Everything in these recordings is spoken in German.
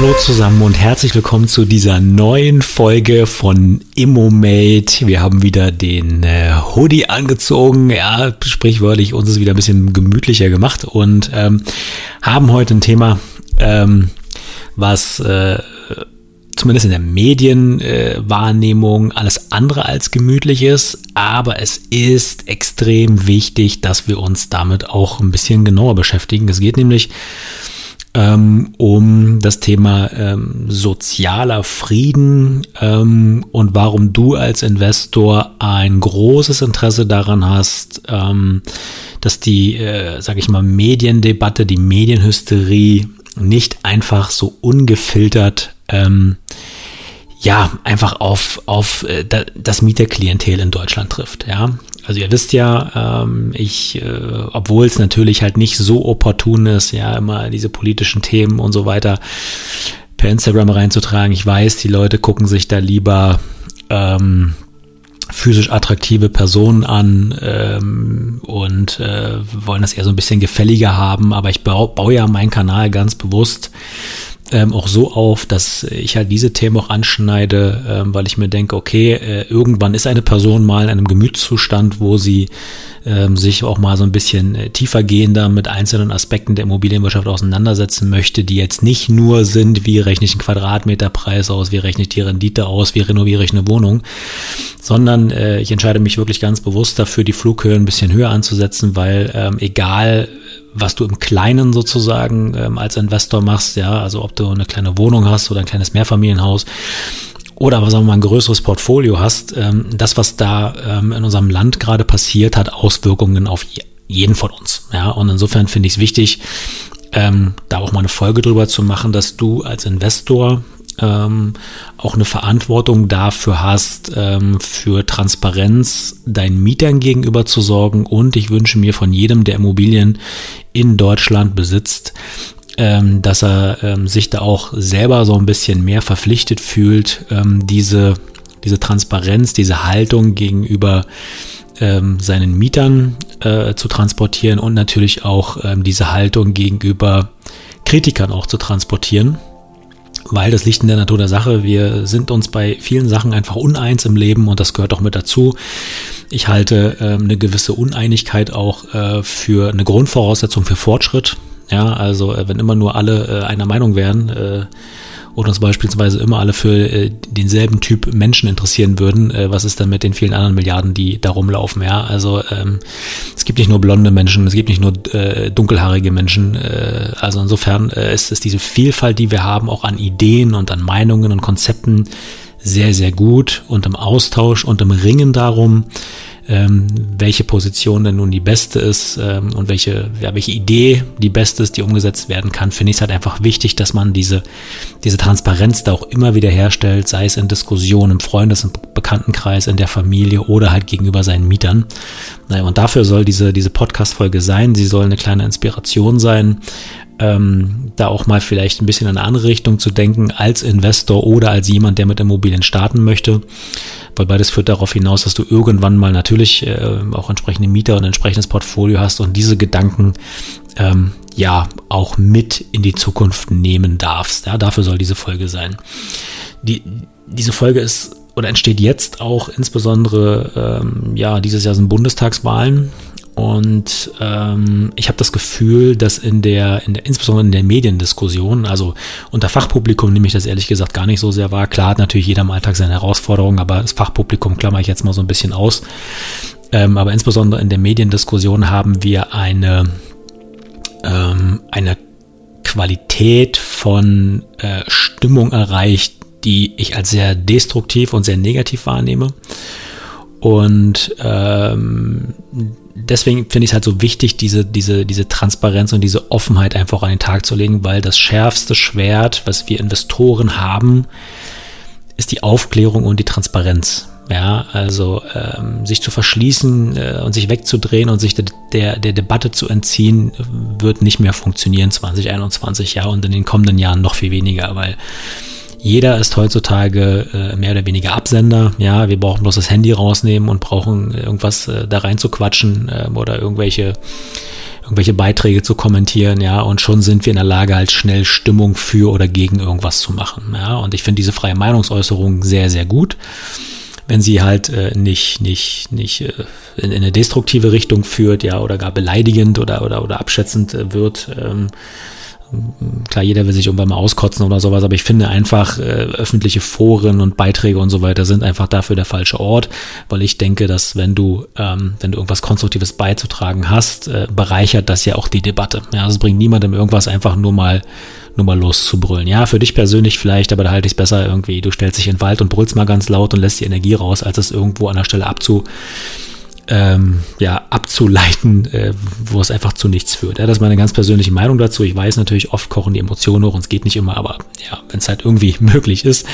Hallo zusammen und herzlich willkommen zu dieser neuen Folge von Immomate. Wir haben wieder den äh, Hoodie angezogen, ja, sprichwörtlich, uns ist wieder ein bisschen gemütlicher gemacht und ähm, haben heute ein Thema, ähm, was äh, zumindest in der Medienwahrnehmung äh, alles andere als gemütlich ist, aber es ist extrem wichtig, dass wir uns damit auch ein bisschen genauer beschäftigen. Es geht nämlich ähm, um das Thema ähm, sozialer Frieden ähm, und warum du als Investor ein großes Interesse daran hast, ähm, dass die, äh, sage ich mal, Mediendebatte, die Medienhysterie nicht einfach so ungefiltert ähm, ja, einfach auf, auf äh, das Mieterklientel in Deutschland trifft. Ja, also ihr wisst ja, ähm, ich, äh, obwohl es natürlich halt nicht so opportun ist, ja, immer diese politischen Themen und so weiter per Instagram reinzutragen. Ich weiß, die Leute gucken sich da lieber ähm, physisch attraktive Personen an ähm, und äh, wollen das eher so ein bisschen gefälliger haben. Aber ich baue, baue ja meinen Kanal ganz bewusst ähm, auch so auf, dass ich halt diese Themen auch anschneide, ähm, weil ich mir denke, okay, äh, irgendwann ist eine Person mal in einem Gemütszustand, wo sie ähm, sich auch mal so ein bisschen äh, tiefergehender mit einzelnen Aspekten der Immobilienwirtschaft auseinandersetzen möchte, die jetzt nicht nur sind, wie rechne ich einen Quadratmeterpreis aus, wie rechne ich die Rendite aus, wie renoviere ich eine Wohnung, sondern äh, ich entscheide mich wirklich ganz bewusst dafür, die Flughöhe ein bisschen höher anzusetzen, weil ähm, egal was du im Kleinen sozusagen ähm, als Investor machst, ja, also ob du eine kleine Wohnung hast oder ein kleines Mehrfamilienhaus oder aber sagen wir mal ein größeres Portfolio hast, ähm, das, was da ähm, in unserem Land gerade passiert, hat Auswirkungen auf jeden von uns. Ja, und insofern finde ich es wichtig, ähm, da auch mal eine Folge drüber zu machen, dass du als Investor ähm, auch eine Verantwortung dafür hast, ähm, für Transparenz deinen Mietern gegenüber zu sorgen. Und ich wünsche mir von jedem, der Immobilien in Deutschland besitzt, ähm, dass er ähm, sich da auch selber so ein bisschen mehr verpflichtet fühlt, ähm, diese, diese Transparenz, diese Haltung gegenüber ähm, seinen Mietern äh, zu transportieren und natürlich auch diese Haltung gegenüber Kritikern auch zu transportieren weil das liegt in der Natur der Sache. Wir sind uns bei vielen Sachen einfach uneins im Leben und das gehört auch mit dazu. Ich halte äh, eine gewisse Uneinigkeit auch äh, für eine Grundvoraussetzung für Fortschritt. Ja, also äh, wenn immer nur alle äh, einer Meinung wären, äh, und uns beispielsweise immer alle für äh, denselben Typ Menschen interessieren würden, äh, was ist dann mit den vielen anderen Milliarden, die da rumlaufen? Ja, also ähm, es gibt nicht nur blonde Menschen, es gibt nicht nur äh, dunkelhaarige Menschen. Äh, also insofern äh, ist es diese Vielfalt, die wir haben, auch an Ideen und an Meinungen und Konzepten sehr, sehr gut und im Austausch und im Ringen darum, ähm, welche Position denn nun die beste ist ähm, und welche, ja, welche Idee die beste ist, die umgesetzt werden kann, finde ich es halt einfach wichtig, dass man diese, diese Transparenz da auch immer wieder herstellt, sei es in Diskussionen im Freundes- und Bekanntenkreis, in der Familie oder halt gegenüber seinen Mietern. Und dafür soll diese, diese Podcast-Folge sein. Sie soll eine kleine Inspiration sein, ähm, da auch mal vielleicht ein bisschen in eine andere Richtung zu denken als Investor oder als jemand, der mit Immobilien starten möchte. Weil beides führt darauf hinaus, dass du irgendwann mal natürlich äh, auch entsprechende Mieter und entsprechendes Portfolio hast und diese Gedanken ähm, ja auch mit in die Zukunft nehmen darfst. Ja, dafür soll diese Folge sein. Die, diese Folge ist oder entsteht jetzt auch insbesondere, ähm, ja, dieses Jahr sind Bundestagswahlen und ähm, ich habe das Gefühl, dass in der, in der, insbesondere in der Mediendiskussion, also unter Fachpublikum nehme ich das ehrlich gesagt gar nicht so sehr wahr. Klar hat natürlich jeder im Alltag seine Herausforderungen, aber das Fachpublikum klammer ich jetzt mal so ein bisschen aus. Ähm, aber insbesondere in der Mediendiskussion haben wir eine, ähm, eine Qualität von äh, Stimmung erreicht, die ich als sehr destruktiv und sehr negativ wahrnehme. Und ähm, deswegen finde ich es halt so wichtig, diese, diese, diese Transparenz und diese Offenheit einfach an den Tag zu legen, weil das schärfste Schwert, was wir Investoren haben, ist die Aufklärung und die Transparenz. Ja, also ähm, sich zu verschließen äh, und sich wegzudrehen und sich de der, der Debatte zu entziehen, wird nicht mehr funktionieren 2021, ja, und in den kommenden Jahren noch viel weniger, weil jeder ist heutzutage äh, mehr oder weniger Absender. Ja, wir brauchen bloß das Handy rausnehmen und brauchen irgendwas äh, da rein zu quatschen äh, oder irgendwelche irgendwelche Beiträge zu kommentieren, ja, und schon sind wir in der Lage, halt schnell Stimmung für oder gegen irgendwas zu machen, ja, und ich finde diese freie Meinungsäußerung sehr, sehr gut wenn sie halt äh, nicht, nicht, nicht äh, in, in, eine destruktive Richtung führt, ja, oder gar beleidigend oder, oder, oder abschätzend äh, wird. Ähm, klar, jeder will sich irgendwann mal auskotzen oder sowas, aber ich finde einfach, äh, öffentliche Foren und Beiträge und so weiter sind einfach dafür der falsche Ort, weil ich denke, dass wenn du, ähm, wenn du irgendwas Konstruktives beizutragen hast, äh, bereichert das ja auch die Debatte. Ja, es bringt niemandem irgendwas einfach nur mal nur mal loszubrüllen. Ja, für dich persönlich vielleicht, aber da halte ich es besser irgendwie. Du stellst dich in den Wald und brüllst mal ganz laut und lässt die Energie raus, als es irgendwo an der Stelle abzu, ähm, ja, abzuleiten, äh, wo es einfach zu nichts führt. Ja, das ist meine ganz persönliche Meinung dazu. Ich weiß natürlich, oft kochen die Emotionen hoch und es geht nicht immer, aber ja, wenn es halt irgendwie möglich ist,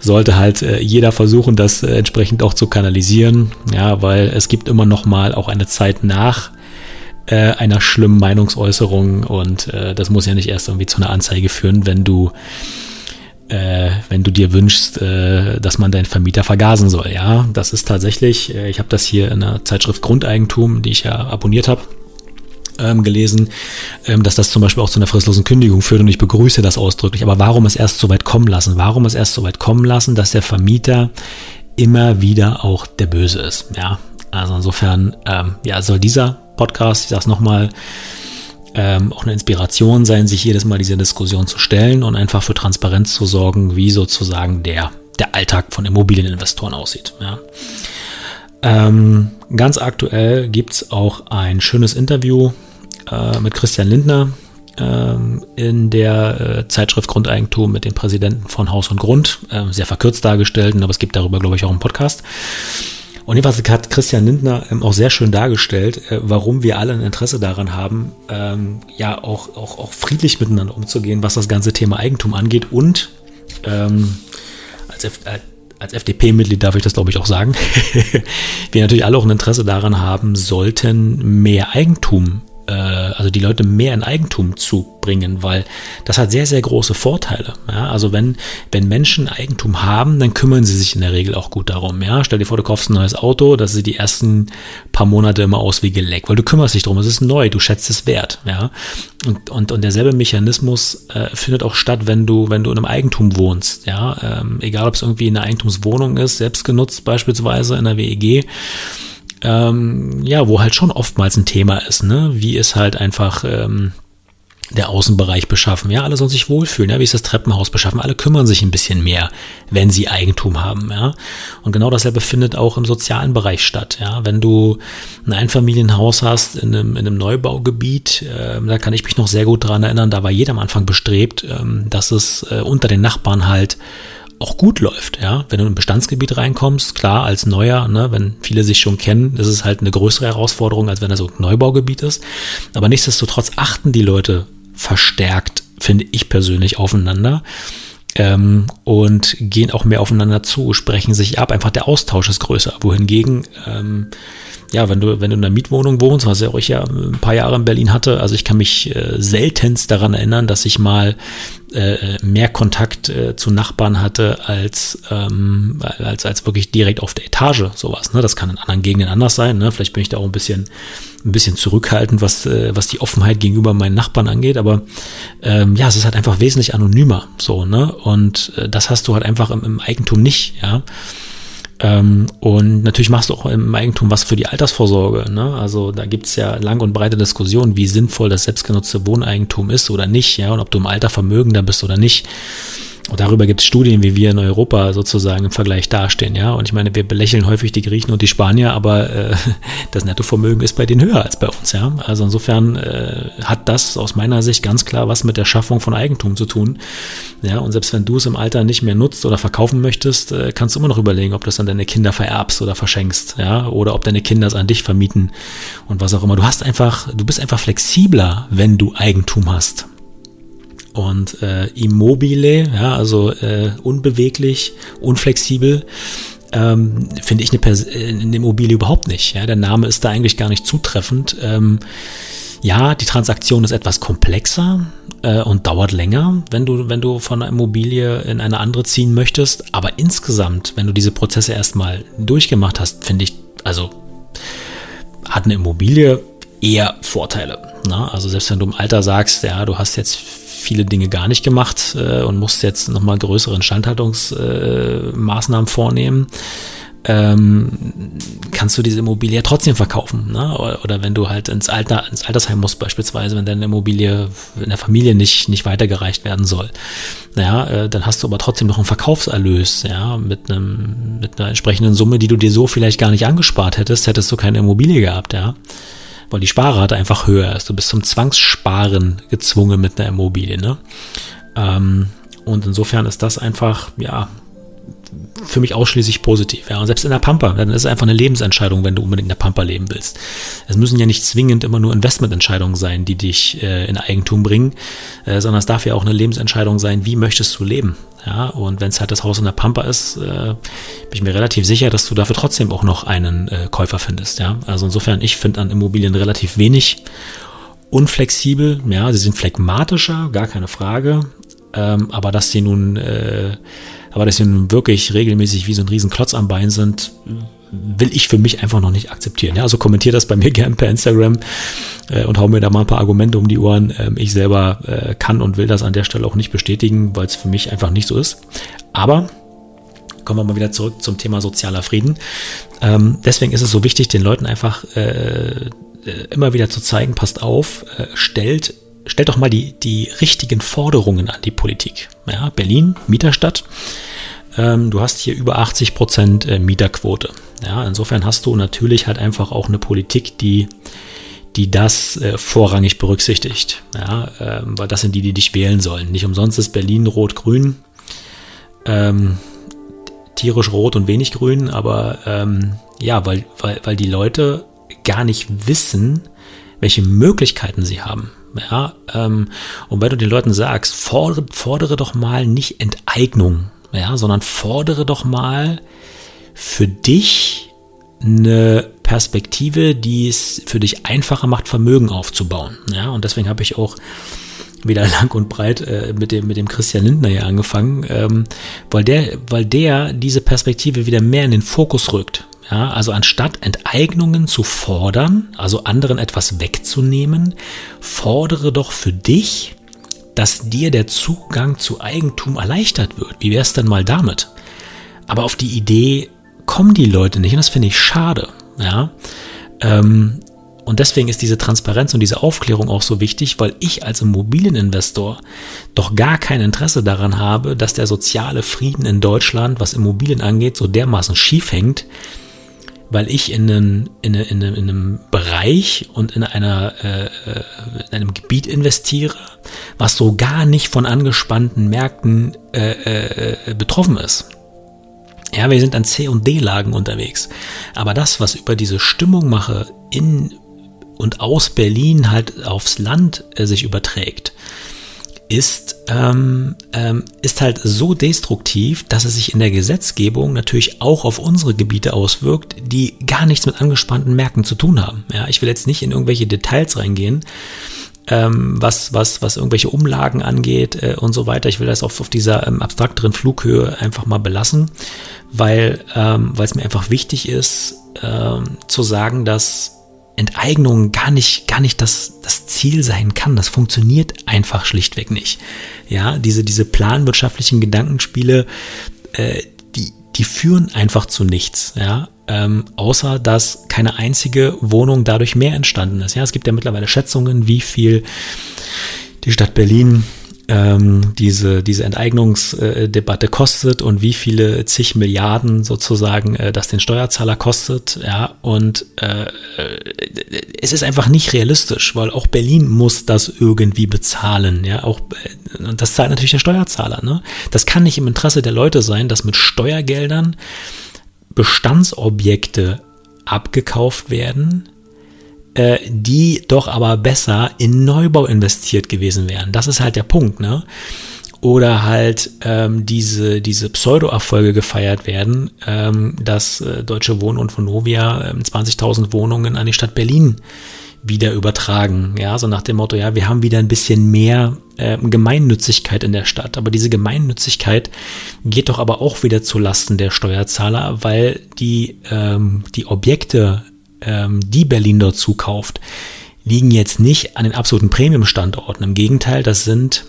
sollte halt äh, jeder versuchen, das äh, entsprechend auch zu kanalisieren. Ja, weil es gibt immer noch mal auch eine Zeit nach äh, einer schlimmen Meinungsäußerung und äh, das muss ja nicht erst irgendwie zu einer Anzeige führen, wenn du äh, wenn du dir wünschst, äh, dass man deinen Vermieter vergasen soll. Ja, das ist tatsächlich, äh, ich habe das hier in der Zeitschrift Grundeigentum, die ich ja abonniert habe, ähm, gelesen, ähm, dass das zum Beispiel auch zu einer fristlosen Kündigung führt und ich begrüße das ausdrücklich. Aber warum es erst so weit kommen lassen? Warum es erst so weit kommen lassen, dass der Vermieter immer wieder auch der Böse ist? Ja, also insofern, ähm, ja, soll dieser Podcast, ich sage es nochmal, ähm, auch eine Inspiration sein, sich jedes Mal diese Diskussion zu stellen und einfach für Transparenz zu sorgen, wie sozusagen der, der Alltag von Immobilieninvestoren aussieht. Ja. Ähm, ganz aktuell gibt es auch ein schönes Interview äh, mit Christian Lindner ähm, in der äh, Zeitschrift Grundeigentum mit dem Präsidenten von Haus und Grund. Äh, sehr verkürzt dargestellt, aber es gibt darüber, glaube ich, auch einen Podcast. Und jedenfalls hat Christian Lindner ähm, auch sehr schön dargestellt, äh, warum wir alle ein Interesse daran haben, ähm, ja auch, auch, auch friedlich miteinander umzugehen, was das ganze Thema Eigentum angeht. Und ähm, als, äh, als FDP-Mitglied darf ich das, glaube ich, auch sagen, wir natürlich alle auch ein Interesse daran haben, sollten mehr Eigentum äh, also die Leute mehr in Eigentum zu bringen, weil das hat sehr, sehr große Vorteile. Ja? Also wenn, wenn Menschen Eigentum haben, dann kümmern sie sich in der Regel auch gut darum. Ja? Stell dir vor, du kaufst ein neues Auto, das sieht die ersten paar Monate immer aus wie geleckt, weil du kümmerst dich darum, es ist neu, du schätzt es wert. Ja? Und, und, und derselbe Mechanismus äh, findet auch statt, wenn du, wenn du in einem Eigentum wohnst. Ja? Ähm, egal, ob es irgendwie eine Eigentumswohnung ist, selbst genutzt beispielsweise in einer WEG ähm, ja, wo halt schon oftmals ein Thema ist, ne? Wie ist halt einfach ähm, der Außenbereich beschaffen? Ja, alle sollen sich wohlfühlen, ja, wie ist das Treppenhaus beschaffen? Alle kümmern sich ein bisschen mehr, wenn sie Eigentum haben, ja. Und genau dasselbe findet auch im sozialen Bereich statt, ja. Wenn du ein Einfamilienhaus hast in einem, in einem Neubaugebiet, äh, da kann ich mich noch sehr gut dran erinnern, da war jeder am Anfang bestrebt, ähm, dass es äh, unter den Nachbarn halt auch gut läuft, ja. Wenn du in ein Bestandsgebiet reinkommst, klar, als Neuer, ne, wenn viele sich schon kennen, ist es halt eine größere Herausforderung, als wenn er so ein Neubaugebiet ist. Aber nichtsdestotrotz achten die Leute verstärkt, finde ich persönlich, aufeinander ähm, und gehen auch mehr aufeinander zu, sprechen sich ab. Einfach der Austausch ist größer. Wohingegen ähm, ja, wenn du, wenn du in einer Mietwohnung wohnst, was ja ich ja ein paar Jahre in Berlin hatte, also ich kann mich äh, seltenst daran erinnern, dass ich mal äh, mehr Kontakt äh, zu Nachbarn hatte als, ähm, als, als wirklich direkt auf der Etage sowas. Ne? Das kann in anderen Gegenden anders sein. Ne? Vielleicht bin ich da auch ein bisschen, ein bisschen zurückhaltend, was, äh, was die Offenheit gegenüber meinen Nachbarn angeht. Aber ähm, ja, es ist halt einfach wesentlich anonymer so, ne? Und äh, das hast du halt einfach im, im Eigentum nicht, ja. Ähm, und natürlich machst du auch im Eigentum was für die Altersvorsorge. Ne? Also da gibt's ja lang und breite Diskussionen, wie sinnvoll das selbstgenutzte Wohneigentum ist oder nicht, ja, und ob du im Alter vermögender bist oder nicht. Und darüber gibt es Studien, wie wir in Europa sozusagen im Vergleich dastehen, ja. Und ich meine, wir belächeln häufig die Griechen und die Spanier, aber äh, das Nettovermögen ist bei denen höher als bei uns, ja. Also insofern äh, hat das aus meiner Sicht ganz klar was mit der Schaffung von Eigentum zu tun. Ja, und selbst wenn du es im Alter nicht mehr nutzt oder verkaufen möchtest, äh, kannst du immer noch überlegen, ob du es an deine Kinder vererbst oder verschenkst, ja, oder ob deine Kinder es an dich vermieten und was auch immer. Du hast einfach, du bist einfach flexibler, wenn du Eigentum hast. Und äh, immobile, ja, also äh, unbeweglich, unflexibel, ähm, finde ich eine, Pers äh, eine Immobilie überhaupt nicht. Ja? Der Name ist da eigentlich gar nicht zutreffend. Ähm, ja, die Transaktion ist etwas komplexer äh, und dauert länger, wenn du, wenn du von einer Immobilie in eine andere ziehen möchtest. Aber insgesamt, wenn du diese Prozesse erstmal durchgemacht hast, finde ich, also hat eine Immobilie eher Vorteile. Ne? Also selbst wenn du im Alter sagst, ja, du hast jetzt viele Dinge gar nicht gemacht äh, und musst jetzt nochmal größere Instandhaltungsmaßnahmen äh, vornehmen, ähm, kannst du diese Immobilie trotzdem verkaufen. Ne? Oder, oder, wenn du halt ins, Alter, ins Altersheim musst, beispielsweise, wenn deine Immobilie in der Familie nicht, nicht weitergereicht werden soll. Ja, äh, dann hast du aber trotzdem noch einen Verkaufserlös, ja, mit einem, mit einer entsprechenden Summe, die du dir so vielleicht gar nicht angespart hättest, hättest du keine Immobilie gehabt, ja. Weil die Sparrate einfach höher ist. Du bist zum Zwangssparen gezwungen mit einer Immobilie, ne? Ähm, und insofern ist das einfach, ja, für mich ausschließlich positiv. Ja. Und selbst in der Pampa, dann ist es einfach eine Lebensentscheidung, wenn du unbedingt in der Pampa leben willst. Es müssen ja nicht zwingend immer nur Investmententscheidungen sein, die dich äh, in Eigentum bringen, äh, sondern es darf ja auch eine Lebensentscheidung sein, wie möchtest du leben. Ja, und wenn es halt das Haus in der Pampa ist, äh, bin ich mir relativ sicher, dass du dafür trotzdem auch noch einen äh, Käufer findest. Ja, also insofern, ich finde an Immobilien relativ wenig unflexibel. Ja, sie sind phlegmatischer, gar keine Frage. Ähm, aber dass sie nun äh, aber dass sie nun wirklich regelmäßig wie so ein Riesenklotz am Bein sind, will ich für mich einfach noch nicht akzeptieren. Ja, also kommentiert das bei mir gerne per Instagram äh, und hau mir da mal ein paar Argumente um die Ohren. Ähm, ich selber äh, kann und will das an der Stelle auch nicht bestätigen, weil es für mich einfach nicht so ist. Aber kommen wir mal wieder zurück zum Thema sozialer Frieden. Ähm, deswegen ist es so wichtig, den Leuten einfach äh, äh immer wieder zu zeigen, passt auf, äh, stellt stellt doch mal die, die richtigen Forderungen an die Politik. Ja, Berlin, Mieterstadt. Ähm, du hast hier über 80 Prozent äh, Mieterquote. Ja, insofern hast du natürlich halt einfach auch eine Politik, die, die das äh, vorrangig berücksichtigt. Ja, ähm, weil das sind die, die dich wählen sollen. Nicht umsonst ist Berlin rot-grün. Ähm, tierisch rot und wenig grün, aber ähm, ja, weil, weil, weil die Leute gar nicht wissen, welche Möglichkeiten sie haben. Ja, ähm, und wenn du den Leuten sagst, fordere, fordere doch mal nicht Enteignung, ja, sondern fordere doch mal für dich eine Perspektive, die es für dich einfacher macht, Vermögen aufzubauen. Ja, und deswegen habe ich auch wieder lang und breit äh, mit dem mit dem Christian Lindner hier angefangen, ähm, weil der weil der diese Perspektive wieder mehr in den Fokus rückt. Ja, also anstatt Enteignungen zu fordern, also anderen etwas wegzunehmen, fordere doch für dich, dass dir der Zugang zu Eigentum erleichtert wird. Wie wäre es denn mal damit? Aber auf die Idee kommen die Leute nicht und das finde ich schade. Ja, ähm, und deswegen ist diese Transparenz und diese Aufklärung auch so wichtig, weil ich als Immobilieninvestor doch gar kein Interesse daran habe, dass der soziale Frieden in Deutschland, was Immobilien angeht, so dermaßen schief hängt, weil ich in einem, in, in, in einem Bereich und in, einer, äh, äh, in einem Gebiet investiere, was so gar nicht von angespannten Märkten äh, äh, betroffen ist. Ja, wir sind an C- und D-Lagen unterwegs. Aber das, was über diese Stimmung mache in und aus Berlin halt aufs Land äh, sich überträgt, ist, ähm, ähm, ist halt so destruktiv, dass es sich in der Gesetzgebung natürlich auch auf unsere Gebiete auswirkt, die gar nichts mit angespannten Märkten zu tun haben. Ja, ich will jetzt nicht in irgendwelche Details reingehen, ähm, was, was, was irgendwelche Umlagen angeht äh, und so weiter. Ich will das auf, auf dieser ähm, abstrakteren Flughöhe einfach mal belassen, weil ähm, es mir einfach wichtig ist, ähm, zu sagen, dass Enteignung gar nicht, gar nicht das, das Ziel sein kann. Das funktioniert einfach schlichtweg nicht. Ja, diese, diese planwirtschaftlichen Gedankenspiele, äh, die, die führen einfach zu nichts. Ja, ähm, außer dass keine einzige Wohnung dadurch mehr entstanden ist. Ja, es gibt ja mittlerweile Schätzungen, wie viel die Stadt Berlin ähm, diese, diese Enteignungsdebatte kostet und wie viele zig Milliarden sozusagen äh, das den Steuerzahler kostet. Ja, und äh, äh, es ist einfach nicht realistisch, weil auch Berlin muss das irgendwie bezahlen. Ja, auch äh, und das zahlt natürlich der Steuerzahler. Ne? Das kann nicht im Interesse der Leute sein, dass mit Steuergeldern Bestandsobjekte abgekauft werden, äh, die doch aber besser in Neubau investiert gewesen wären. Das ist halt der Punkt, ne? Oder halt ähm, diese, diese Pseudo-Erfolge gefeiert werden, ähm, dass äh, Deutsche Wohnen und Vonovia ähm, 20.000 Wohnungen an die Stadt Berlin wieder übertragen. Ja, so nach dem Motto, ja, wir haben wieder ein bisschen mehr äh, Gemeinnützigkeit in der Stadt. Aber diese Gemeinnützigkeit geht doch aber auch wieder zu Lasten der Steuerzahler, weil die, ähm, die Objekte ähm, die Berlin dort zukauft, liegen jetzt nicht an den absoluten Premium-Standorten. Im Gegenteil, das sind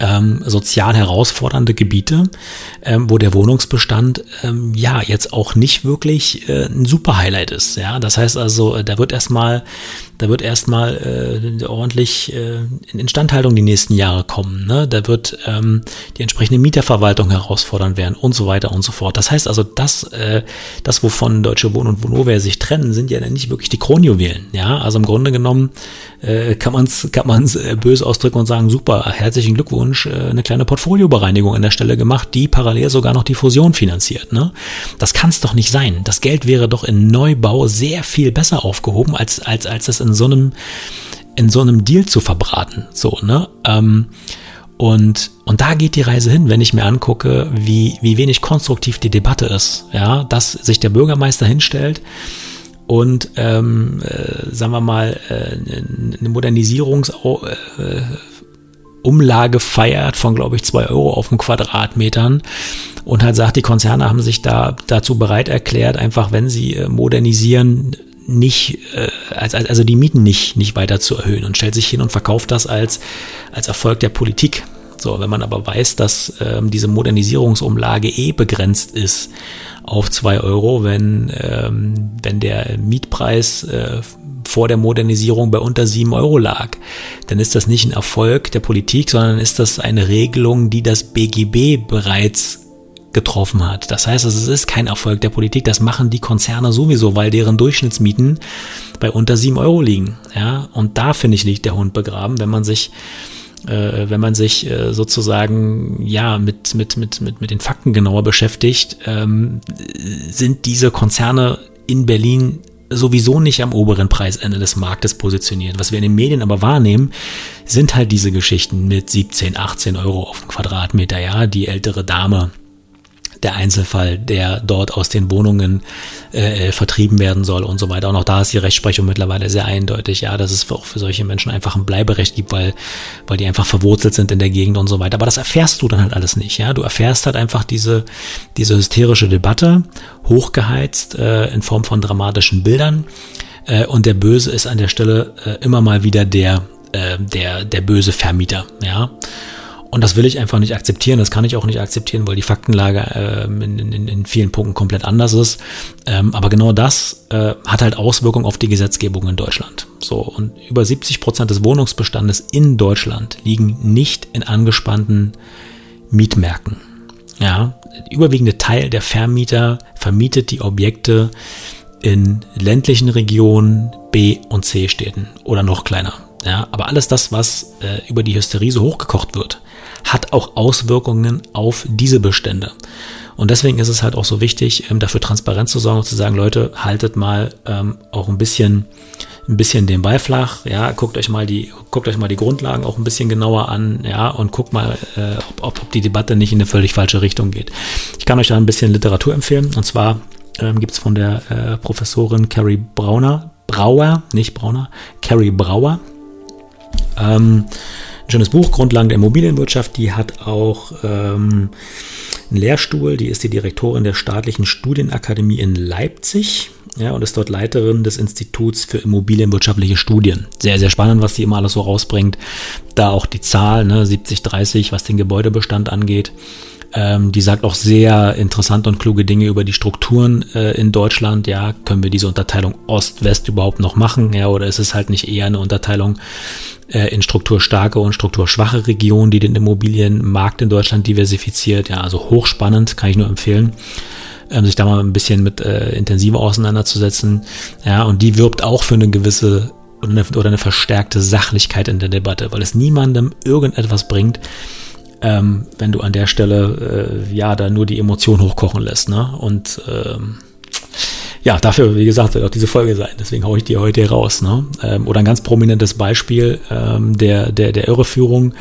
ähm, sozial herausfordernde Gebiete, ähm, wo der Wohnungsbestand ähm, ja jetzt auch nicht wirklich äh, ein super Highlight ist. Ja, das heißt also, da wird erstmal da wird erstmal äh, ordentlich äh, in Instandhaltung die nächsten Jahre kommen. Ne? Da wird ähm, die entsprechende Mieterverwaltung herausfordern werden und so weiter und so fort. Das heißt also, das, äh, das wovon Deutsche Wohnen und Vonovia sich trennen, sind ja nicht wirklich die Kronjuwelen. Ja, also im Grunde genommen äh, kann man es kann man's, äh, böse ausdrücken und sagen, super, herzlichen Glückwunsch, äh, eine kleine Portfoliobereinigung an der Stelle gemacht, die parallel sogar noch die Fusion finanziert. Ne? Das kann es doch nicht sein. Das Geld wäre doch in Neubau sehr viel besser aufgehoben, als, als, als es in so einem, in so einem Deal zu verbraten. So, ne? Ähm, und, und da geht die Reise hin, wenn ich mir angucke, wie, wie wenig konstruktiv die Debatte ist. Ja, dass sich der Bürgermeister hinstellt und, ähm, äh, sagen wir mal, äh, eine Modernisierungsumlage äh, feiert von, glaube ich, zwei Euro auf den Quadratmetern und halt sagt, die Konzerne haben sich da dazu bereit erklärt, einfach wenn sie äh, modernisieren, nicht, äh, als, also die Mieten nicht, nicht weiter zu erhöhen und stellt sich hin und verkauft das als, als Erfolg der Politik. So, wenn man aber weiß, dass ähm, diese Modernisierungsumlage eh begrenzt ist auf zwei Euro, wenn, ähm, wenn der Mietpreis äh, vor der Modernisierung bei unter sieben Euro lag, dann ist das nicht ein Erfolg der Politik, sondern ist das eine Regelung, die das BGB bereits getroffen hat. Das heißt, es ist kein Erfolg der Politik, das machen die Konzerne sowieso, weil deren Durchschnittsmieten bei unter sieben Euro liegen. Ja, und da finde ich liegt der Hund begraben, wenn man sich äh, wenn man sich äh, sozusagen ja mit, mit, mit, mit, mit den Fakten genauer beschäftigt, ähm, sind diese Konzerne in Berlin sowieso nicht am oberen Preisende des Marktes positioniert. Was wir in den Medien aber wahrnehmen, sind halt diese Geschichten mit 17, 18 Euro auf den Quadratmeter, ja, die ältere Dame der Einzelfall, der dort aus den Wohnungen äh, vertrieben werden soll und so weiter. Und auch da ist die Rechtsprechung mittlerweile sehr eindeutig, ja, dass es auch für solche Menschen einfach ein Bleiberecht gibt, weil, weil die einfach verwurzelt sind in der Gegend und so weiter. Aber das erfährst du dann halt alles nicht, ja. Du erfährst halt einfach diese, diese hysterische Debatte, hochgeheizt äh, in Form von dramatischen Bildern. Äh, und der Böse ist an der Stelle äh, immer mal wieder der, äh, der, der böse Vermieter, ja. Und das will ich einfach nicht akzeptieren. Das kann ich auch nicht akzeptieren, weil die Faktenlage äh, in, in, in vielen Punkten komplett anders ist. Ähm, aber genau das äh, hat halt Auswirkungen auf die Gesetzgebung in Deutschland. So, und über 70 Prozent des Wohnungsbestandes in Deutschland liegen nicht in angespannten Mietmärkten. Ja, überwiegende Teil der Vermieter vermietet die Objekte in ländlichen Regionen, B- und C-Städten oder noch kleiner. Ja, aber alles das, was äh, über die Hysterie so hochgekocht wird, hat auch Auswirkungen auf diese Bestände. Und deswegen ist es halt auch so wichtig, ähm, dafür Transparenz zu sorgen und zu sagen, Leute, haltet mal ähm, auch ein bisschen, ein bisschen den Ball flach, ja, guckt euch mal die, guckt euch mal die Grundlagen auch ein bisschen genauer an, ja, und guckt mal, äh, ob, ob die Debatte nicht in eine völlig falsche Richtung geht. Ich kann euch da ein bisschen Literatur empfehlen, und zwar ähm, gibt es von der äh, Professorin Carrie Brauner, Brauer, nicht Brauner, Carrie Brauer, ähm, ein schönes Buch, Grundlagen der Immobilienwirtschaft. Die hat auch ähm, einen Lehrstuhl. Die ist die Direktorin der staatlichen Studienakademie in Leipzig. Ja, und ist dort Leiterin des Instituts für immobilienwirtschaftliche Studien. Sehr, sehr spannend, was die immer alles so rausbringt. Da auch die Zahl, ne, 70, 30, was den Gebäudebestand angeht. Ähm, die sagt auch sehr interessante und kluge Dinge über die Strukturen äh, in Deutschland. Ja, können wir diese Unterteilung Ost-West überhaupt noch machen? Ja, oder ist es halt nicht eher eine Unterteilung äh, in strukturstarke und strukturschwache Regionen, die den Immobilienmarkt in Deutschland diversifiziert? Ja, also hochspannend, kann ich nur empfehlen ähm, sich da mal ein bisschen mit äh, intensiver auseinanderzusetzen. Ja, und die wirbt auch für eine gewisse oder eine, oder eine verstärkte Sachlichkeit in der Debatte, weil es niemandem irgendetwas bringt, ähm, wenn du an der Stelle äh, ja da nur die Emotion hochkochen lässt. Ne? Und ähm, ja, dafür, wie gesagt, soll auch diese Folge sein. Deswegen haue ich die heute hier raus. Ne? Ähm, oder ein ganz prominentes Beispiel ähm, der, der, der Irreführung.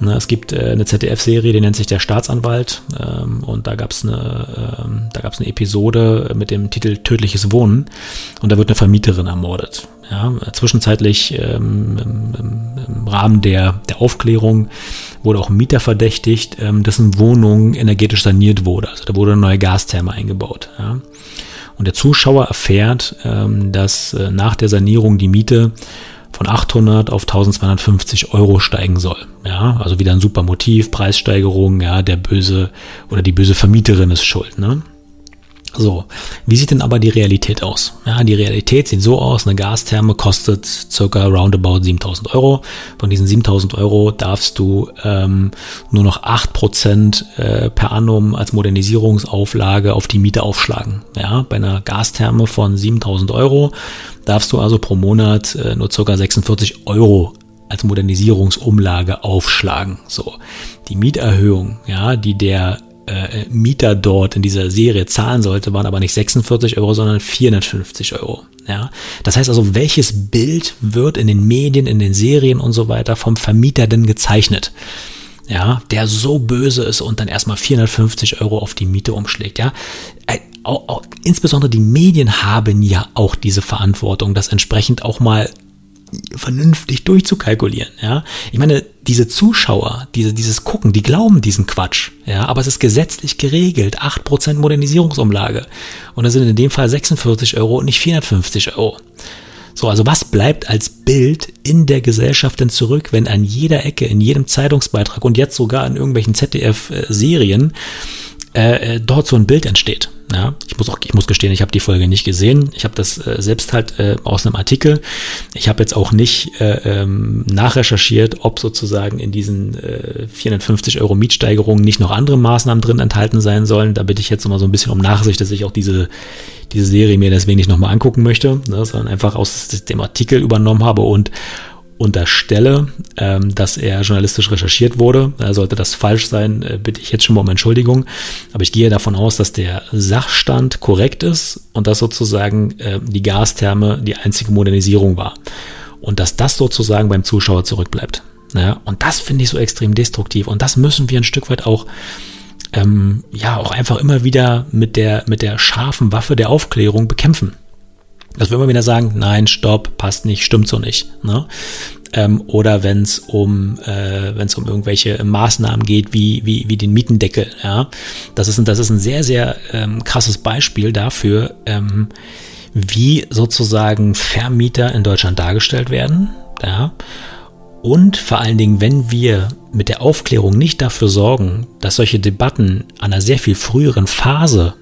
Ne, es gibt äh, eine ZDF-Serie, die nennt sich Der Staatsanwalt. Ähm, und da gab es eine, ähm, da gab's eine Episode mit dem Titel Tödliches Wohnen. Und da wird eine Vermieterin ermordet. Ja, zwischenzeitlich ähm, im, im, Rahmen der, der Aufklärung wurde auch ein Mieter verdächtigt, ähm, dessen Wohnung energetisch saniert wurde. Also da wurde eine neue Gastherme eingebaut. Ja. Und der Zuschauer erfährt, ähm, dass äh, nach der Sanierung die Miete von 800 auf 1250 Euro steigen soll. Ja, also wieder ein super Motiv, Preissteigerung, ja, der böse oder die böse Vermieterin ist schuld, ne? So, wie sieht denn aber die Realität aus? Ja, die Realität sieht so aus, eine Gastherme kostet circa roundabout 7000 Euro. Von diesen 7000 Euro darfst du ähm, nur noch 8% äh, per annum als Modernisierungsauflage auf die Miete aufschlagen. Ja, bei einer Gastherme von 7000 Euro darfst du also pro Monat äh, nur circa 46 Euro als Modernisierungsumlage aufschlagen. So, die Mieterhöhung, ja, die der äh, Mieter dort in dieser Serie zahlen sollte, waren aber nicht 46 Euro, sondern 450 Euro. Ja, das heißt also, welches Bild wird in den Medien, in den Serien und so weiter vom Vermieter denn gezeichnet? Ja, der so böse ist und dann erstmal 450 Euro auf die Miete umschlägt. Ja, äh, auch, auch, insbesondere die Medien haben ja auch diese Verantwortung, das entsprechend auch mal vernünftig durchzukalkulieren, ja. Ich meine, diese Zuschauer, diese, dieses Gucken, die glauben diesen Quatsch, ja, aber es ist gesetzlich geregelt, 8% Modernisierungsumlage. Und das sind in dem Fall 46 Euro und nicht 450 Euro. So, also was bleibt als Bild in der Gesellschaft denn zurück, wenn an jeder Ecke, in jedem Zeitungsbeitrag und jetzt sogar in irgendwelchen ZDF-Serien äh, äh, dort so ein Bild entsteht? Ja, ich muss auch, ich muss gestehen, ich habe die Folge nicht gesehen. Ich habe das äh, selbst halt äh, aus einem Artikel. Ich habe jetzt auch nicht äh, ähm, nachrecherchiert, ob sozusagen in diesen äh, 450 Euro Mietsteigerungen nicht noch andere Maßnahmen drin enthalten sein sollen. Da bitte ich jetzt mal so ein bisschen um Nachsicht, dass ich auch diese diese Serie mir deswegen nicht nochmal angucken möchte, ne, sondern einfach aus dem Artikel übernommen habe und unterstelle, ähm, dass er journalistisch recherchiert wurde. Äh, sollte das falsch sein, äh, bitte ich jetzt schon mal um Entschuldigung. Aber ich gehe davon aus, dass der Sachstand korrekt ist und dass sozusagen äh, die Gastherme die einzige Modernisierung war. Und dass das sozusagen beim Zuschauer zurückbleibt. Ja, und das finde ich so extrem destruktiv. Und das müssen wir ein Stück weit auch ähm, ja auch einfach immer wieder mit der mit der scharfen Waffe der Aufklärung bekämpfen. Dass wir immer wieder sagen, nein, stopp, passt nicht, stimmt so nicht. Ne? Ähm, oder wenn es um, äh, wenn um irgendwelche Maßnahmen geht, wie, wie, wie den Mietendeckel. Ja? Das, ist, das ist ein sehr, sehr ähm, krasses Beispiel dafür, ähm, wie sozusagen Vermieter in Deutschland dargestellt werden. Ja? Und vor allen Dingen, wenn wir mit der Aufklärung nicht dafür sorgen, dass solche Debatten an einer sehr viel früheren Phase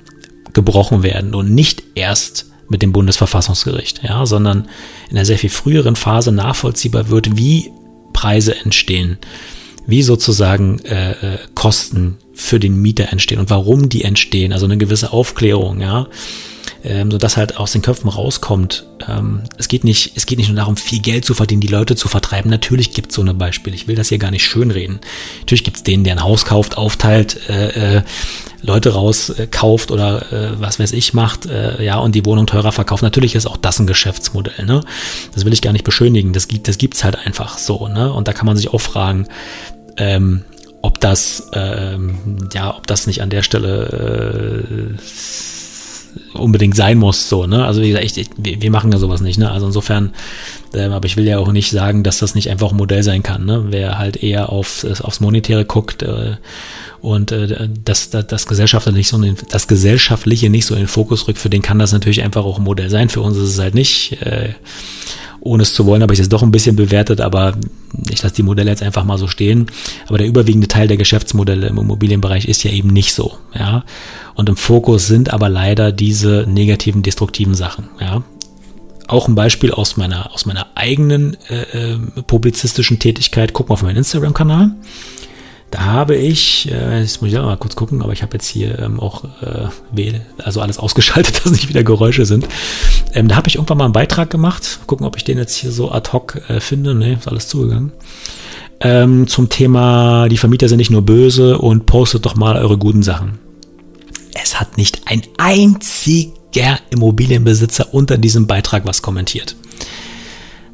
gebrochen werden und nicht erst mit dem Bundesverfassungsgericht, ja, sondern in einer sehr viel früheren Phase nachvollziehbar wird, wie Preise entstehen, wie sozusagen äh, äh, Kosten für den Mieter entstehen und warum die entstehen, also eine gewisse Aufklärung, ja, ähm, so dass halt aus den Köpfen rauskommt. Ähm, es geht nicht, es geht nicht nur darum, viel Geld zu verdienen, die Leute zu vertreiben. Natürlich gibt es so eine Beispiele. Ich will das hier gar nicht schönreden. Natürlich gibt es den, der ein Haus kauft, aufteilt, äh, äh, Leute rauskauft äh, oder äh, was weiß ich macht, äh, ja, und die Wohnung teurer verkauft. Natürlich ist auch das ein Geschäftsmodell, ne? Das will ich gar nicht beschönigen. Das gibt, das gibt's halt einfach so, ne? Und da kann man sich auch fragen, ähm, ob das, ähm, ja, ob das nicht an der Stelle äh, unbedingt sein muss, so, ne? Also wie gesagt, ich, ich, wir machen ja sowas nicht, ne? Also insofern, ähm, aber ich will ja auch nicht sagen, dass das nicht einfach ein Modell sein kann, ne? Wer halt eher auf, aufs Monetäre guckt, äh, und äh, das, das, das, Gesellschaftliche nicht so in, das Gesellschaftliche nicht so in den Fokus rückt, für den kann das natürlich einfach auch ein Modell sein. Für uns ist es halt nicht. Äh, ohne es zu wollen, habe ich es doch ein bisschen bewertet, aber ich lasse die Modelle jetzt einfach mal so stehen. Aber der überwiegende Teil der Geschäftsmodelle im Immobilienbereich ist ja eben nicht so, ja. Und im Fokus sind aber leider diese negativen, destruktiven Sachen, ja. Auch ein Beispiel aus meiner, aus meiner eigenen äh, äh publizistischen Tätigkeit. Guck mal auf meinen Instagram-Kanal. Da habe ich, äh, jetzt muss ich auch mal kurz gucken, aber ich habe jetzt hier ähm, auch äh, also alles ausgeschaltet, dass nicht wieder Geräusche sind. Ähm, da habe ich irgendwann mal einen Beitrag gemacht. Gucken, ob ich den jetzt hier so ad hoc äh, finde. Ne, ist alles zugegangen. Ähm, zum Thema, die Vermieter sind nicht nur böse und postet doch mal eure guten Sachen. Es hat nicht ein einziger Immobilienbesitzer unter diesem Beitrag was kommentiert.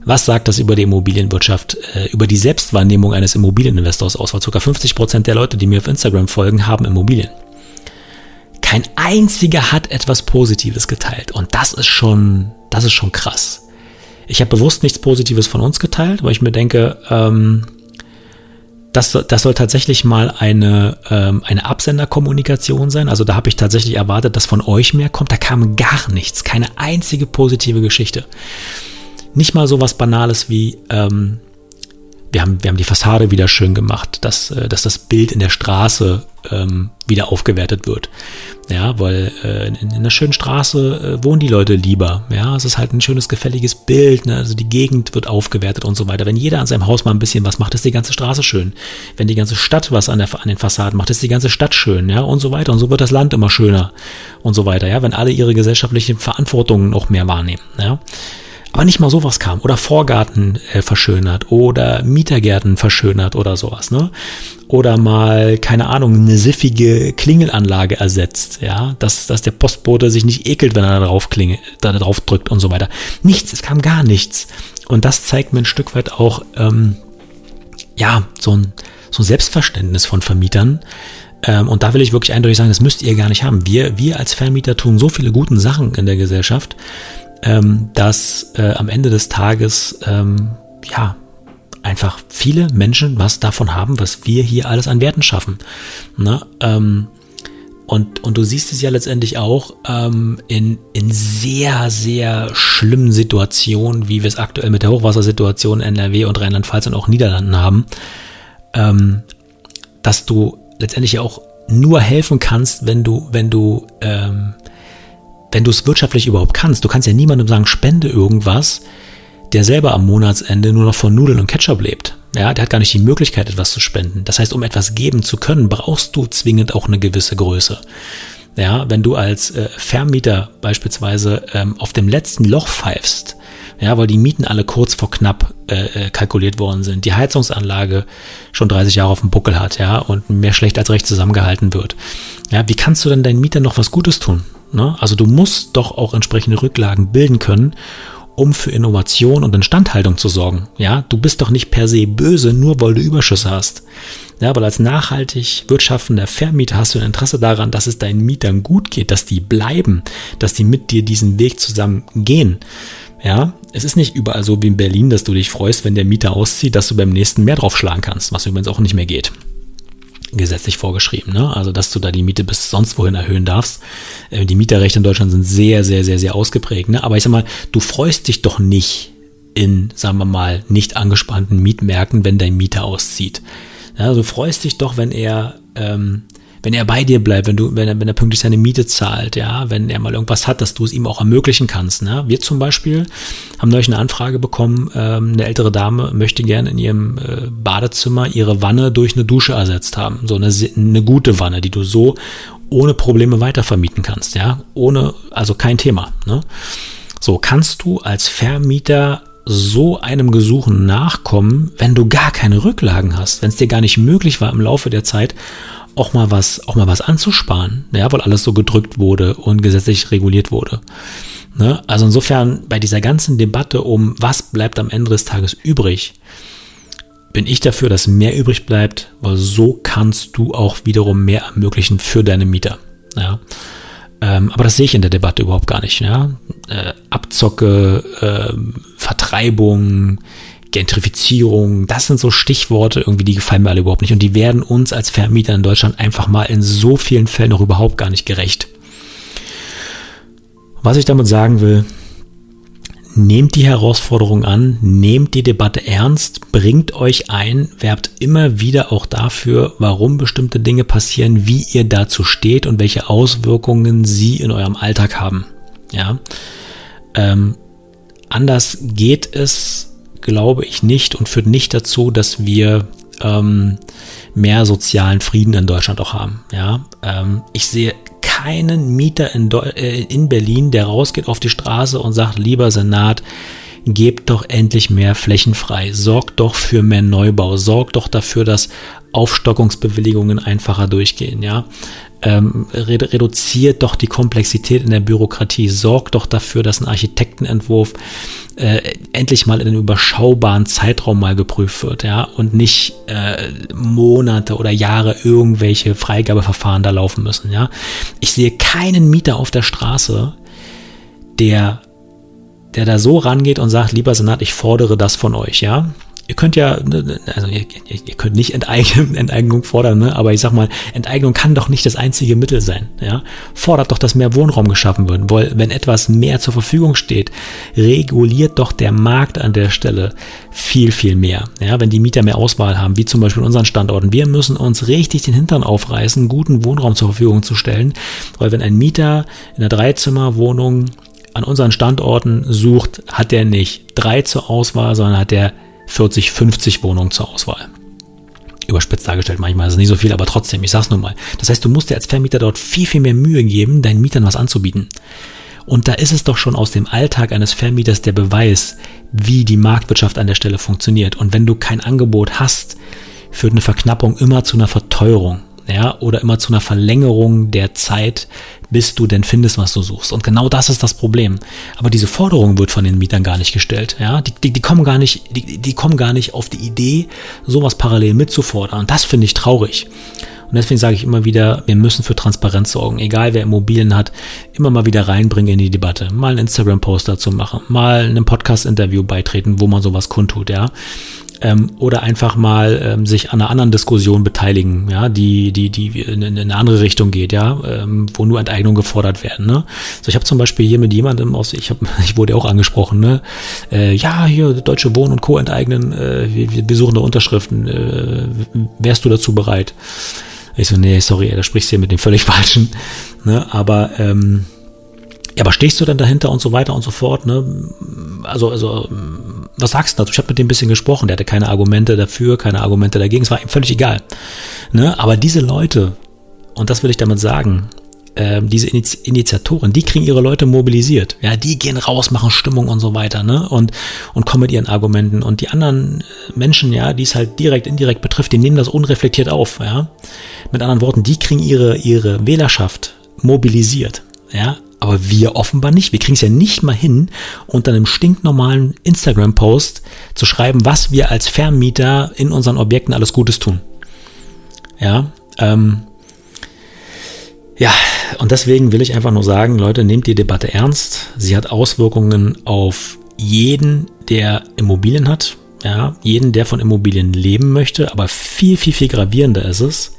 Was sagt das über die Immobilienwirtschaft, äh, über die Selbstwahrnehmung eines Immobilieninvestors aus? Weil ca. 50 Prozent der Leute, die mir auf Instagram folgen, haben Immobilien. Kein einziger hat etwas Positives geteilt. Und das ist schon, das ist schon krass. Ich habe bewusst nichts Positives von uns geteilt, weil ich mir denke, ähm, das, das soll tatsächlich mal eine, ähm, eine Absenderkommunikation sein. Also da habe ich tatsächlich erwartet, dass von euch mehr kommt. Da kam gar nichts, keine einzige positive Geschichte. Nicht mal so was Banales wie, ähm, wir haben, wir haben die Fassade wieder schön gemacht, dass, äh, dass das Bild in der Straße ähm, wieder aufgewertet wird. Ja, weil äh, in, in einer schönen Straße äh, wohnen die Leute lieber. Ja, es ist halt ein schönes, gefälliges Bild. Ne? Also die Gegend wird aufgewertet und so weiter. Wenn jeder an seinem Haus mal ein bisschen was macht, ist die ganze Straße schön. Wenn die ganze Stadt was an, der, an den Fassaden macht, ist die ganze Stadt schön. Ja, und so weiter. Und so wird das Land immer schöner und so weiter. Ja, wenn alle ihre gesellschaftlichen Verantwortungen noch mehr wahrnehmen. Ja. Aber nicht mal sowas kam. Oder Vorgarten äh, verschönert oder Mietergärten verschönert oder sowas, ne? Oder mal, keine Ahnung, eine siffige Klingelanlage ersetzt, ja, dass, dass der Postbote sich nicht ekelt, wenn er da drauf klingelt, da drauf drückt und so weiter. Nichts, es kam gar nichts. Und das zeigt mir ein Stück weit auch, ähm, ja, so ein, so ein Selbstverständnis von Vermietern, ähm, und da will ich wirklich eindeutig sagen, das müsst ihr gar nicht haben. Wir, wir als Vermieter tun so viele guten Sachen in der Gesellschaft, ähm, dass äh, am Ende des Tages ähm, ja einfach viele Menschen was davon haben, was wir hier alles an Werten schaffen. Ne? Ähm, und, und du siehst es ja letztendlich auch ähm, in, in sehr, sehr schlimmen Situationen, wie wir es aktuell mit der Hochwassersituation in NRW und Rheinland-Pfalz und auch Niederlanden haben, ähm, dass du letztendlich ja auch nur helfen kannst, wenn du, wenn du ähm, wenn du es wirtschaftlich überhaupt kannst, du kannst ja niemandem sagen, spende irgendwas, der selber am Monatsende nur noch von Nudeln und Ketchup lebt. Ja, der hat gar nicht die Möglichkeit, etwas zu spenden. Das heißt, um etwas geben zu können, brauchst du zwingend auch eine gewisse Größe. Ja, wenn du als äh, Vermieter beispielsweise ähm, auf dem letzten Loch pfeifst, ja, weil die Mieten alle kurz vor knapp äh, äh kalkuliert worden sind, die Heizungsanlage schon 30 Jahre auf dem Buckel hat, ja, und mehr schlecht als recht zusammengehalten wird. Ja, wie kannst du denn deinen Mietern noch was Gutes tun? Ne? Also du musst doch auch entsprechende Rücklagen bilden können, um für Innovation und Instandhaltung zu sorgen. Ja, du bist doch nicht per se böse, nur weil du Überschüsse hast. Ja, weil als nachhaltig wirtschaftender Vermieter hast du ein Interesse daran, dass es deinen Mietern gut geht, dass die bleiben, dass die mit dir diesen Weg zusammen gehen. Ja, es ist nicht überall so wie in Berlin, dass du dich freust, wenn der Mieter auszieht, dass du beim nächsten mehr draufschlagen kannst, was übrigens auch nicht mehr geht gesetzlich vorgeschrieben. Ne? Also, dass du da die Miete bis sonst wohin erhöhen darfst. Äh, die Mieterrechte in Deutschland sind sehr, sehr, sehr, sehr ausgeprägt. Ne? Aber ich sag mal, du freust dich doch nicht in, sagen wir mal, nicht angespannten Mietmärkten, wenn dein Mieter auszieht. Ja, du freust dich doch, wenn er ähm, wenn er bei dir bleibt, wenn du, wenn er, wenn er pünktlich seine Miete zahlt, ja, wenn er mal irgendwas hat, dass du es ihm auch ermöglichen kannst. Ne? Wir zum Beispiel haben neulich eine Anfrage bekommen, ähm, eine ältere Dame möchte gerne in ihrem äh, Badezimmer ihre Wanne durch eine Dusche ersetzt haben. So eine, eine gute Wanne, die du so ohne Probleme weitervermieten kannst, ja, ohne, also kein Thema. Ne? So kannst du als Vermieter so einem Gesuchen nachkommen, wenn du gar keine Rücklagen hast, wenn es dir gar nicht möglich war im Laufe der Zeit auch mal was, auch mal was anzusparen, ja, weil alles so gedrückt wurde und gesetzlich reguliert wurde. Ne? Also insofern bei dieser ganzen Debatte um, was bleibt am Ende des Tages übrig, bin ich dafür, dass mehr übrig bleibt, weil so kannst du auch wiederum mehr ermöglichen für deine Mieter. Ja. Ähm, aber das sehe ich in der Debatte überhaupt gar nicht. Ja? Äh, Abzocke, äh, Vertreibung, Gentrifizierung, das sind so Stichworte irgendwie, die gefallen mir alle überhaupt nicht und die werden uns als Vermieter in Deutschland einfach mal in so vielen Fällen noch überhaupt gar nicht gerecht. Was ich damit sagen will, nehmt die Herausforderung an, nehmt die Debatte ernst, bringt euch ein, werbt immer wieder auch dafür, warum bestimmte Dinge passieren, wie ihr dazu steht und welche Auswirkungen sie in eurem Alltag haben. Ja, ähm, anders geht es glaube ich nicht und führt nicht dazu, dass wir ähm, mehr sozialen Frieden in Deutschland auch haben. Ja, ähm, ich sehe keinen Mieter in, äh, in Berlin, der rausgeht auf die Straße und sagt, lieber Senat, gebt doch endlich mehr Flächen frei, sorgt doch für mehr Neubau, sorgt doch dafür, dass Aufstockungsbewilligungen einfacher durchgehen, ja ähm, redu reduziert doch die Komplexität in der Bürokratie, sorgt doch dafür, dass ein Architektenentwurf äh, endlich mal in einem überschaubaren Zeitraum mal geprüft wird, ja, und nicht äh, Monate oder Jahre irgendwelche Freigabeverfahren da laufen müssen, ja. Ich sehe keinen Mieter auf der Straße, der, der da so rangeht und sagt, lieber Senat, ich fordere das von euch, ja. Ihr könnt ja, ne, also ihr, ihr könnt nicht Enteignung, Enteignung fordern, ne? aber ich sag mal, Enteignung kann doch nicht das einzige Mittel sein. Ja? Fordert doch, dass mehr Wohnraum geschaffen wird, weil wenn etwas mehr zur Verfügung steht, reguliert doch der Markt an der Stelle viel, viel mehr. Ja? Wenn die Mieter mehr Auswahl haben, wie zum Beispiel in unseren Standorten, wir müssen uns richtig den Hintern aufreißen, guten Wohnraum zur Verfügung zu stellen, weil wenn ein Mieter in einer Dreizimmerwohnung an unseren Standorten sucht, hat er nicht drei zur Auswahl, sondern hat er 40, 50 Wohnungen zur Auswahl. Überspitzt dargestellt, manchmal ist es nicht so viel, aber trotzdem, ich sag's nur mal. Das heißt, du musst dir als Vermieter dort viel, viel mehr Mühe geben, deinen Mietern was anzubieten. Und da ist es doch schon aus dem Alltag eines Vermieters der Beweis, wie die Marktwirtschaft an der Stelle funktioniert. Und wenn du kein Angebot hast, führt eine Verknappung immer zu einer Verteuerung ja, oder immer zu einer Verlängerung der Zeit, bis du denn findest, was du suchst. Und genau das ist das Problem. Aber diese Forderung wird von den Mietern gar nicht gestellt. Ja, die, die, die kommen gar nicht, die, die kommen gar nicht auf die Idee, sowas parallel mitzufordern. Und das finde ich traurig. Und deswegen sage ich immer wieder, wir müssen für Transparenz sorgen. Egal wer Immobilien hat, immer mal wieder reinbringen in die Debatte. Mal einen Instagram-Post dazu machen, mal einem Podcast-Interview beitreten, wo man sowas kundtut, ja ähm, oder einfach mal ähm, sich an einer anderen Diskussion beteiligen, ja, die, die, die in, in eine andere Richtung geht, ja, ähm, wo nur Enteignungen gefordert werden. Ne? So, ich habe zum Beispiel hier mit jemandem aus, ich habe, ich wurde auch angesprochen, ne, äh, ja, hier Deutsche Wohnen und Co. enteignen, äh, wir, wir suchen da Unterschriften, äh, wärst du dazu bereit? Ich so, nee, sorry, da sprichst du hier mit dem völlig falschen, ne, aber ähm, ja, aber stehst du denn dahinter und so weiter und so fort, ne? Also, also, was sagst du dazu? Ich habe mit dem ein bisschen gesprochen, der hatte keine Argumente dafür, keine Argumente dagegen, es war ihm völlig egal. Ne? Aber diese Leute, und das will ich damit sagen, äh, diese Initiatoren, die kriegen ihre Leute mobilisiert. Ja, die gehen raus, machen Stimmung und so weiter, ne? Und, und kommen mit ihren Argumenten. Und die anderen Menschen, ja, die es halt direkt, indirekt betrifft, die nehmen das unreflektiert auf, ja. Mit anderen Worten, die kriegen ihre, ihre Wählerschaft mobilisiert. Ja, aber wir offenbar nicht. Wir kriegen es ja nicht mal hin, unter einem stinknormalen Instagram-Post zu schreiben, was wir als Vermieter in unseren Objekten alles Gutes tun. Ja, ähm, ja, und deswegen will ich einfach nur sagen, Leute, nehmt die Debatte ernst. Sie hat Auswirkungen auf jeden, der Immobilien hat. Ja, jeden, der von Immobilien leben möchte. Aber viel, viel, viel gravierender ist es,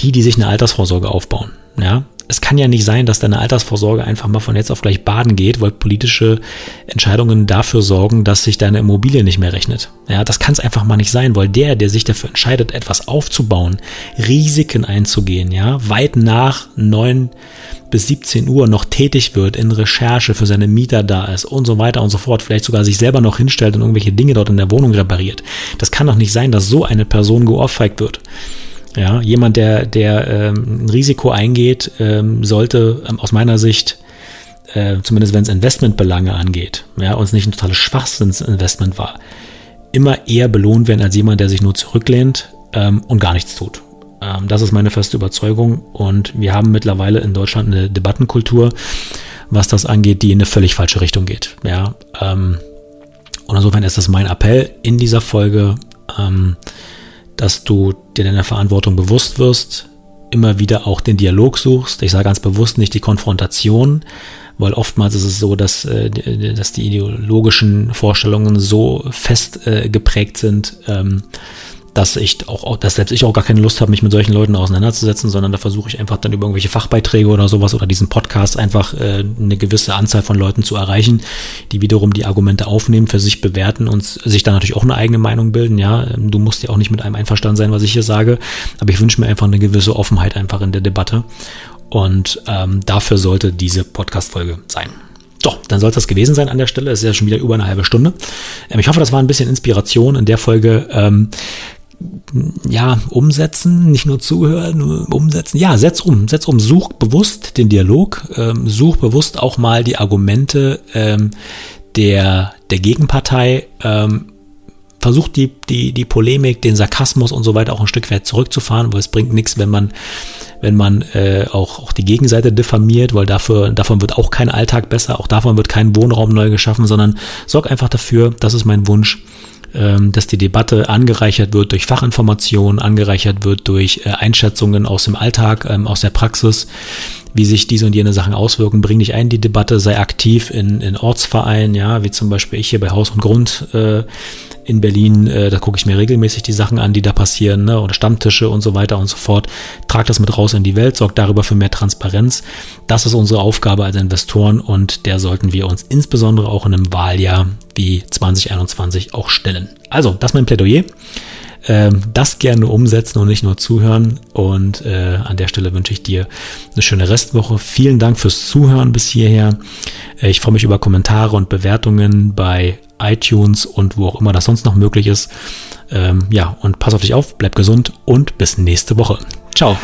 die, die sich eine Altersvorsorge aufbauen. Ja, es kann ja nicht sein, dass deine Altersvorsorge einfach mal von jetzt auf gleich baden geht, weil politische Entscheidungen dafür sorgen, dass sich deine Immobilie nicht mehr rechnet. Ja, das kann es einfach mal nicht sein, weil der, der sich dafür entscheidet, etwas aufzubauen, Risiken einzugehen, ja, weit nach neun bis 17 Uhr noch tätig wird, in Recherche für seine Mieter da ist und so weiter und so fort, vielleicht sogar sich selber noch hinstellt und irgendwelche Dinge dort in der Wohnung repariert. Das kann doch nicht sein, dass so eine Person geohrfeigt wird. Ja, jemand, der, der ähm, ein Risiko eingeht, ähm, sollte ähm, aus meiner Sicht, äh, zumindest wenn es Investmentbelange angeht, ja, und es nicht ein totales Schwachsinnsinvestment war, immer eher belohnt werden als jemand, der sich nur zurücklehnt ähm, und gar nichts tut. Ähm, das ist meine feste Überzeugung und wir haben mittlerweile in Deutschland eine Debattenkultur, was das angeht, die in eine völlig falsche Richtung geht. Ja, ähm, und insofern ist das mein Appell in dieser Folge. Ähm, dass du dir deiner Verantwortung bewusst wirst, immer wieder auch den Dialog suchst. Ich sage ganz bewusst nicht die Konfrontation, weil oftmals ist es so, dass, äh, dass die ideologischen Vorstellungen so fest äh, geprägt sind, ähm, dass ich auch, dass selbst ich auch gar keine Lust habe, mich mit solchen Leuten auseinanderzusetzen, sondern da versuche ich einfach dann über irgendwelche Fachbeiträge oder sowas oder diesen Podcast einfach äh, eine gewisse Anzahl von Leuten zu erreichen, die wiederum die Argumente aufnehmen, für sich bewerten und sich dann natürlich auch eine eigene Meinung bilden. Ja, du musst ja auch nicht mit einem einverstanden sein, was ich hier sage, aber ich wünsche mir einfach eine gewisse Offenheit einfach in der Debatte und ähm, dafür sollte diese Podcast-Folge sein. So, dann soll es das gewesen sein an der Stelle. Es ist ja schon wieder über eine halbe Stunde. Ähm, ich hoffe, das war ein bisschen Inspiration in der Folge. Ähm, ja, umsetzen, nicht nur zuhören, umsetzen. Ja, setz um, setz um, such bewusst den Dialog, ähm, such bewusst auch mal die Argumente ähm, der, der Gegenpartei, ähm, versuch die, die, die Polemik, den Sarkasmus und so weiter auch ein Stück weit zurückzufahren, weil es bringt nichts, wenn man, wenn man äh, auch, auch die Gegenseite diffamiert, weil dafür, davon wird auch kein Alltag besser, auch davon wird kein Wohnraum neu geschaffen, sondern sorg einfach dafür, das ist mein Wunsch, dass die Debatte angereichert wird durch Fachinformationen, angereichert wird durch äh, Einschätzungen aus dem Alltag, ähm, aus der Praxis, wie sich diese und jene Sachen auswirken. Bring dich ein in die Debatte, sei aktiv in, in Ortsvereinen, ja, wie zum Beispiel ich hier bei Haus und Grund äh, in Berlin, äh, da gucke ich mir regelmäßig die Sachen an, die da passieren, ne? oder Stammtische und so weiter und so fort. Trag das mit raus in die Welt, sorgt darüber für mehr Transparenz. Das ist unsere Aufgabe als Investoren und der sollten wir uns insbesondere auch in einem Wahljahr wie 2021 auch stellen. Also, das mein Plädoyer. Ähm, das gerne umsetzen und nicht nur zuhören. Und äh, an der Stelle wünsche ich dir eine schöne Restwoche. Vielen Dank fürs Zuhören bis hierher. Äh, ich freue mich über Kommentare und Bewertungen bei iTunes und wo auch immer das sonst noch möglich ist. Ähm, ja, und pass auf dich auf, bleib gesund und bis nächste Woche. Ciao.